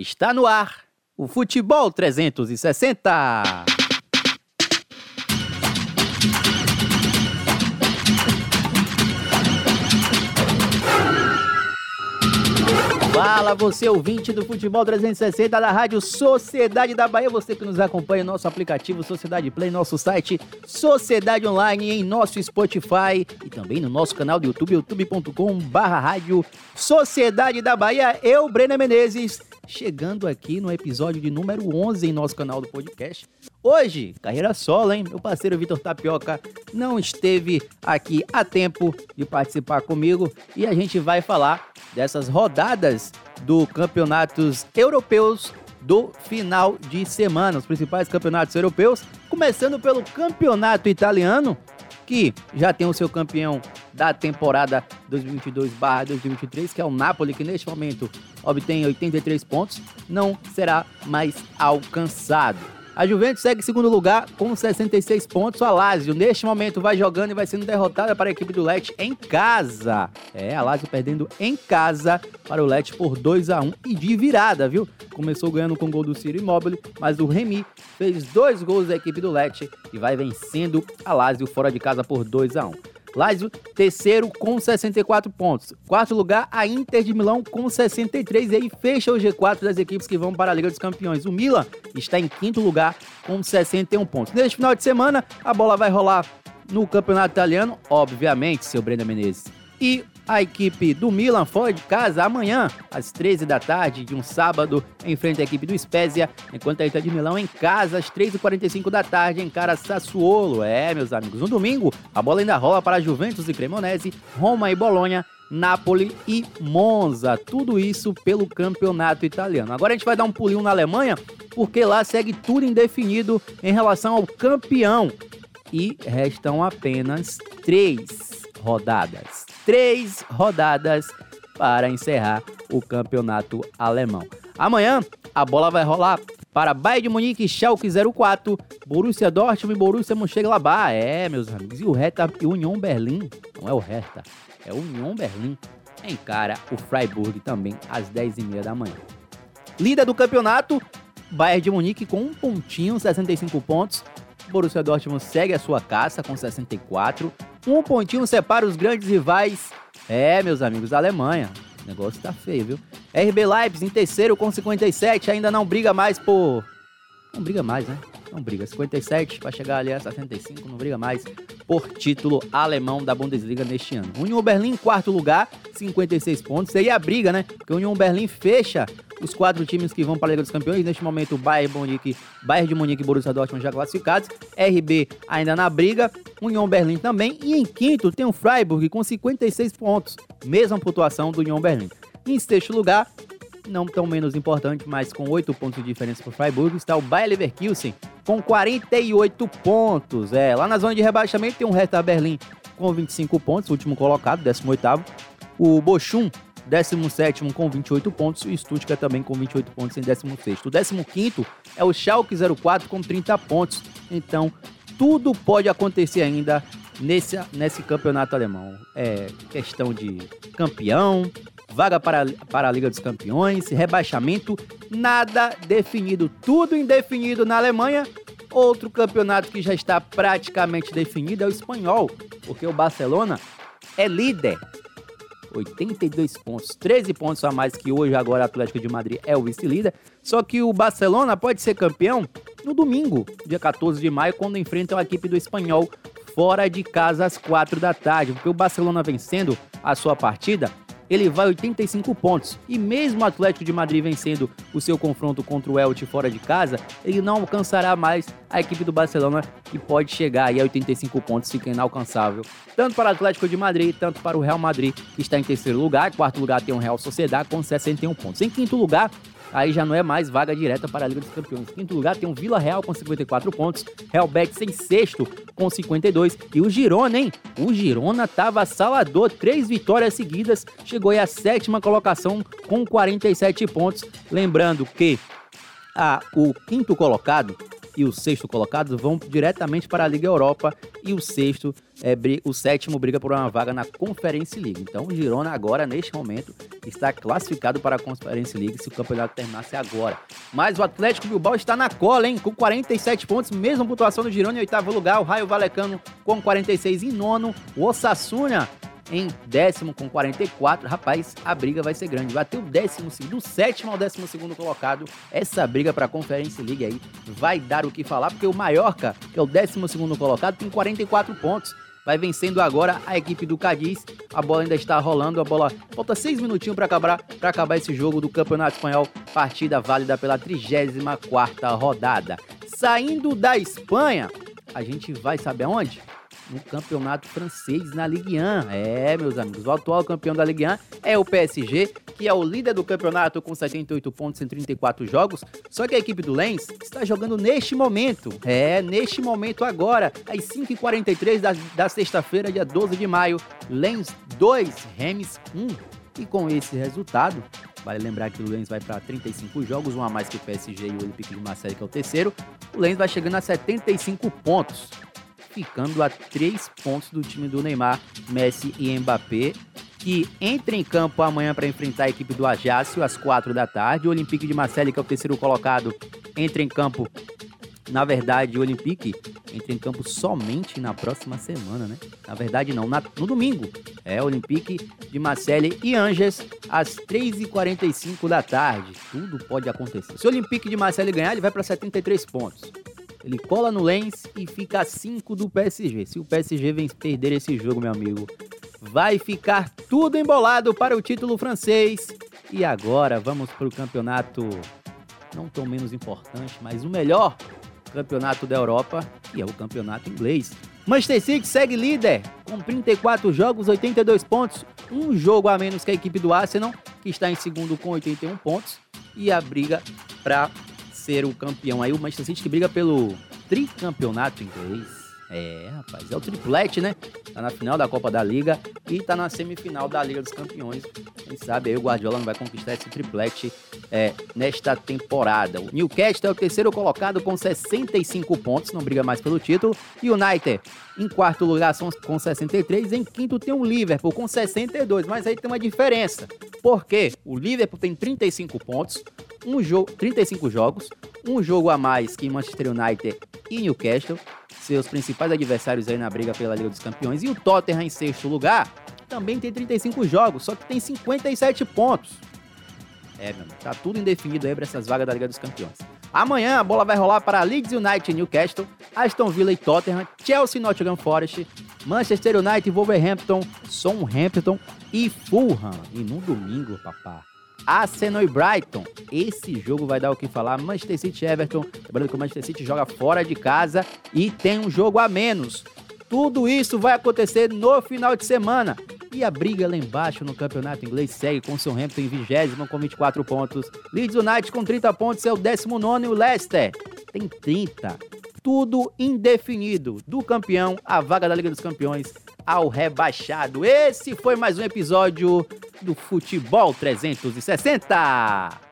Está no ar o Futebol 360. Fala você ouvinte do Futebol 360 da Rádio Sociedade da Bahia, você que nos acompanha no nosso aplicativo Sociedade Play, nosso site Sociedade Online, em nosso Spotify e também no nosso canal do YouTube, youtube.com barra Rádio Sociedade da Bahia. Eu, Breno Menezes, chegando aqui no episódio de número 11 em nosso canal do podcast. Hoje, carreira solo, hein? Meu parceiro Vitor Tapioca não esteve aqui a tempo de participar comigo e a gente vai falar dessas rodadas do campeonatos europeus do final de semana, os principais campeonatos europeus, começando pelo campeonato italiano, que já tem o seu campeão da temporada 2022/2023, que é o Napoli, que neste momento obtém 83 pontos, não será mais alcançado. A Juventus segue em segundo lugar com 66 pontos. A Lazio, neste momento, vai jogando e vai sendo derrotada para a equipe do Lecce em casa. É, a Lazio perdendo em casa para o Lecce por 2 a 1 e de virada, viu? Começou ganhando com o gol do Ciro Immobile, mas o Remy fez dois gols da equipe do Lecce e vai vencendo a Lazio fora de casa por 2 a 1. Lazio, terceiro com 64 pontos. Quarto lugar, a Inter de Milão com 63 e aí fecha o G4 das equipes que vão para a Liga dos Campeões. O Milan está em quinto lugar com 61 pontos. Neste final de semana, a bola vai rolar no Campeonato Italiano, obviamente, seu Brenda Menezes. E a equipe do Milan fora de casa amanhã, às 13 da tarde de um sábado, enfrenta a equipe do Spezia, enquanto a Inter de Milão em casa, às 3h45 da tarde, encara Sassuolo. É, meus amigos, no domingo, a bola ainda rola para Juventus e Cremonese, Roma e Bolonha, Napoli e Monza. Tudo isso pelo campeonato italiano. Agora a gente vai dar um pulinho na Alemanha, porque lá segue tudo indefinido em relação ao campeão. E restam apenas três rodadas. Três rodadas para encerrar o campeonato alemão. Amanhã a bola vai rolar para Bayern de Munique, Schalke 04, Borussia Dortmund e Borussia Mönchengladbach. É, meus amigos, e o Hertha e Union Berlim, não é o Hertha, é Union Berlim, encara o Freiburg também às 10h30 da manhã. Líder do campeonato, Bayern de Munique com um pontinho, 65 pontos. Borussia Dortmund segue a sua caça com 64. Um pontinho separa os grandes rivais. É, meus amigos, da Alemanha. O negócio tá feio, viu? RB Leipzig em terceiro com 57, ainda não briga mais por... Não briga mais, né? Não briga. 57 para chegar ali a 75, não briga mais por título alemão da Bundesliga neste ano. Union Berlim em quarto lugar, 56 pontos. Seria a briga, né? Porque o Union Berlim fecha os quatro times que vão para a Liga dos Campeões. Neste momento, o Bayern, Munique, Bayern de Munique e Borussia Dortmund já classificados. RB ainda na briga. Union Berlim também. E em quinto tem o Freiburg com 56 pontos. Mesma pontuação do Union Berlim. Em sexto lugar, não tão menos importante, mas com 8 pontos de diferença para o Freiburg, está o Bayer Leverkusen com 48 pontos. É, lá na zona de rebaixamento tem o Hertha Berlim com 25 pontos, último colocado, 18º. O Bochum 17 com 28 pontos e o Stuttgart também com 28 pontos em 16. O 15 é o Schalke 04 com 30 pontos. Então, tudo pode acontecer ainda nesse, nesse campeonato alemão. É questão de campeão, vaga para, para a Liga dos Campeões, rebaixamento, nada definido, tudo indefinido na Alemanha. Outro campeonato que já está praticamente definido é o espanhol, porque o Barcelona é líder 82 pontos, 13 pontos a mais que hoje agora o Atlético de Madrid é o vice-líder. Só que o Barcelona pode ser campeão no domingo, dia 14 de maio, quando enfrentam a equipe do Espanhol fora de casa às 4 da tarde, porque o Barcelona vencendo a sua partida, ele vai 85 pontos. E mesmo o Atlético de Madrid vencendo o seu confronto contra o Elche fora de casa, ele não alcançará mais a equipe do Barcelona que pode chegar aí a 85 pontos, fica inalcançável. Tanto para o Atlético de Madrid, tanto para o Real Madrid, que está em terceiro lugar. Quarto lugar tem o Real Sociedad com 61 pontos. Em quinto lugar, aí já não é mais vaga direta para a Liga dos Campeões. Em quinto lugar tem o Vila Real com 54 pontos, Real Betis em sexto com 52 e o Girona, hein? O Girona tava salador, três vitórias seguidas, chegou aí à sétima colocação com 47 pontos. Lembrando que ah, o quinto colocado e o sexto colocado vão diretamente para a Liga Europa e o sexto é, o sétimo briga por uma vaga na Conference League. Então o Girona agora, neste momento, está classificado para a Conference League se o campeonato terminasse agora. Mas o Atlético Bilbao está na cola, hein? Com 47 pontos, mesma pontuação do Girona em oitavo lugar, o Raio Valecano com 46 em nono, o Osasuna em décimo com 44. Rapaz, a briga vai ser grande. Vai ter o décimo, do sétimo ao décimo segundo colocado. Essa briga para a Conference League aí vai dar o que falar, porque o Mallorca, que é o décimo segundo colocado, tem 44 pontos. Vai vencendo agora a equipe do Cadiz. A bola ainda está rolando. A bola falta seis minutinhos para acabar, para acabar esse jogo do Campeonato Espanhol. Partida válida pela 34 rodada. Saindo da Espanha, a gente vai saber aonde? No campeonato francês, na Ligue 1. É, meus amigos, o atual campeão da Ligue 1 é o PSG, que é o líder do campeonato com 78 pontos em 34 jogos. Só que a equipe do Lens está jogando neste momento. É, neste momento agora, às 5h43 da, da sexta-feira, dia 12 de maio. Lens 2, Rems 1. E com esse resultado, Vale lembrar que o Lens vai para 35 jogos, um a mais que o PSG e o Olympique de Marseille, que é o terceiro. O Lens vai chegando a 75 pontos ficando a três pontos do time do Neymar, Messi e Mbappé, que entra em campo amanhã para enfrentar a equipe do Ajaccio às quatro da tarde. O Olympique de Marseille, que é o terceiro colocado, entra em campo. Na verdade, o Olympique entra em campo somente na próxima semana, né? Na verdade, não, na, no domingo. É Olympique de Marseille e Angers às 3h45 da tarde. Tudo pode acontecer. Se o Olympique de Marseille ganhar, ele vai para 73 pontos. Ele cola no Lens e fica a 5 do PSG. Se o PSG vem perder esse jogo, meu amigo, vai ficar tudo embolado para o título francês. E agora vamos para o campeonato não tão menos importante, mas o melhor campeonato da Europa, e é o campeonato inglês. Manchester City segue líder com 34 jogos, 82 pontos, um jogo a menos que a equipe do Arsenal, que está em segundo com 81 pontos, e a briga para ser o campeão. Aí o Manchester City que briga pelo tricampeonato inglês. É, rapaz, é o triplete, né? Tá na final da Copa da Liga e tá na semifinal da Liga dos Campeões. Quem sabe aí o Guardiola não vai conquistar esse triplete é, nesta temporada. O Newcastle é o terceiro colocado com 65 pontos, não briga mais pelo título. E o United em quarto lugar com 63, em quinto tem o Liverpool com 62, mas aí tem uma diferença. Porque o Liverpool tem 35 pontos, um jogo, 35 jogos, um jogo a mais que Manchester United e Newcastle, seus principais adversários aí na briga pela Liga dos Campeões. E o Tottenham em sexto lugar também tem 35 jogos, só que tem 57 pontos. É, meu tá tudo indefinido aí para essas vagas da Liga dos Campeões. Amanhã a bola vai rolar para Leeds United e Newcastle, Aston Villa e Tottenham, Chelsea e Nottingham Forest, Manchester United e Wolverhampton, Southampton e Fulham. E no domingo, papá, Arsenal e Brighton. Esse jogo vai dar o que falar. Manchester City e Everton. Lembrando que o Manchester City joga fora de casa e tem um jogo a menos. Tudo isso vai acontecer no final de semana. E a briga lá embaixo no campeonato inglês segue com o Southampton em 20 com 24 pontos. Leeds United com 30 pontos é o 19 e o Leicester tem 30. Tudo indefinido. Do campeão, a vaga da Liga dos Campeões ao rebaixado. Esse foi mais um episódio do Futebol 360.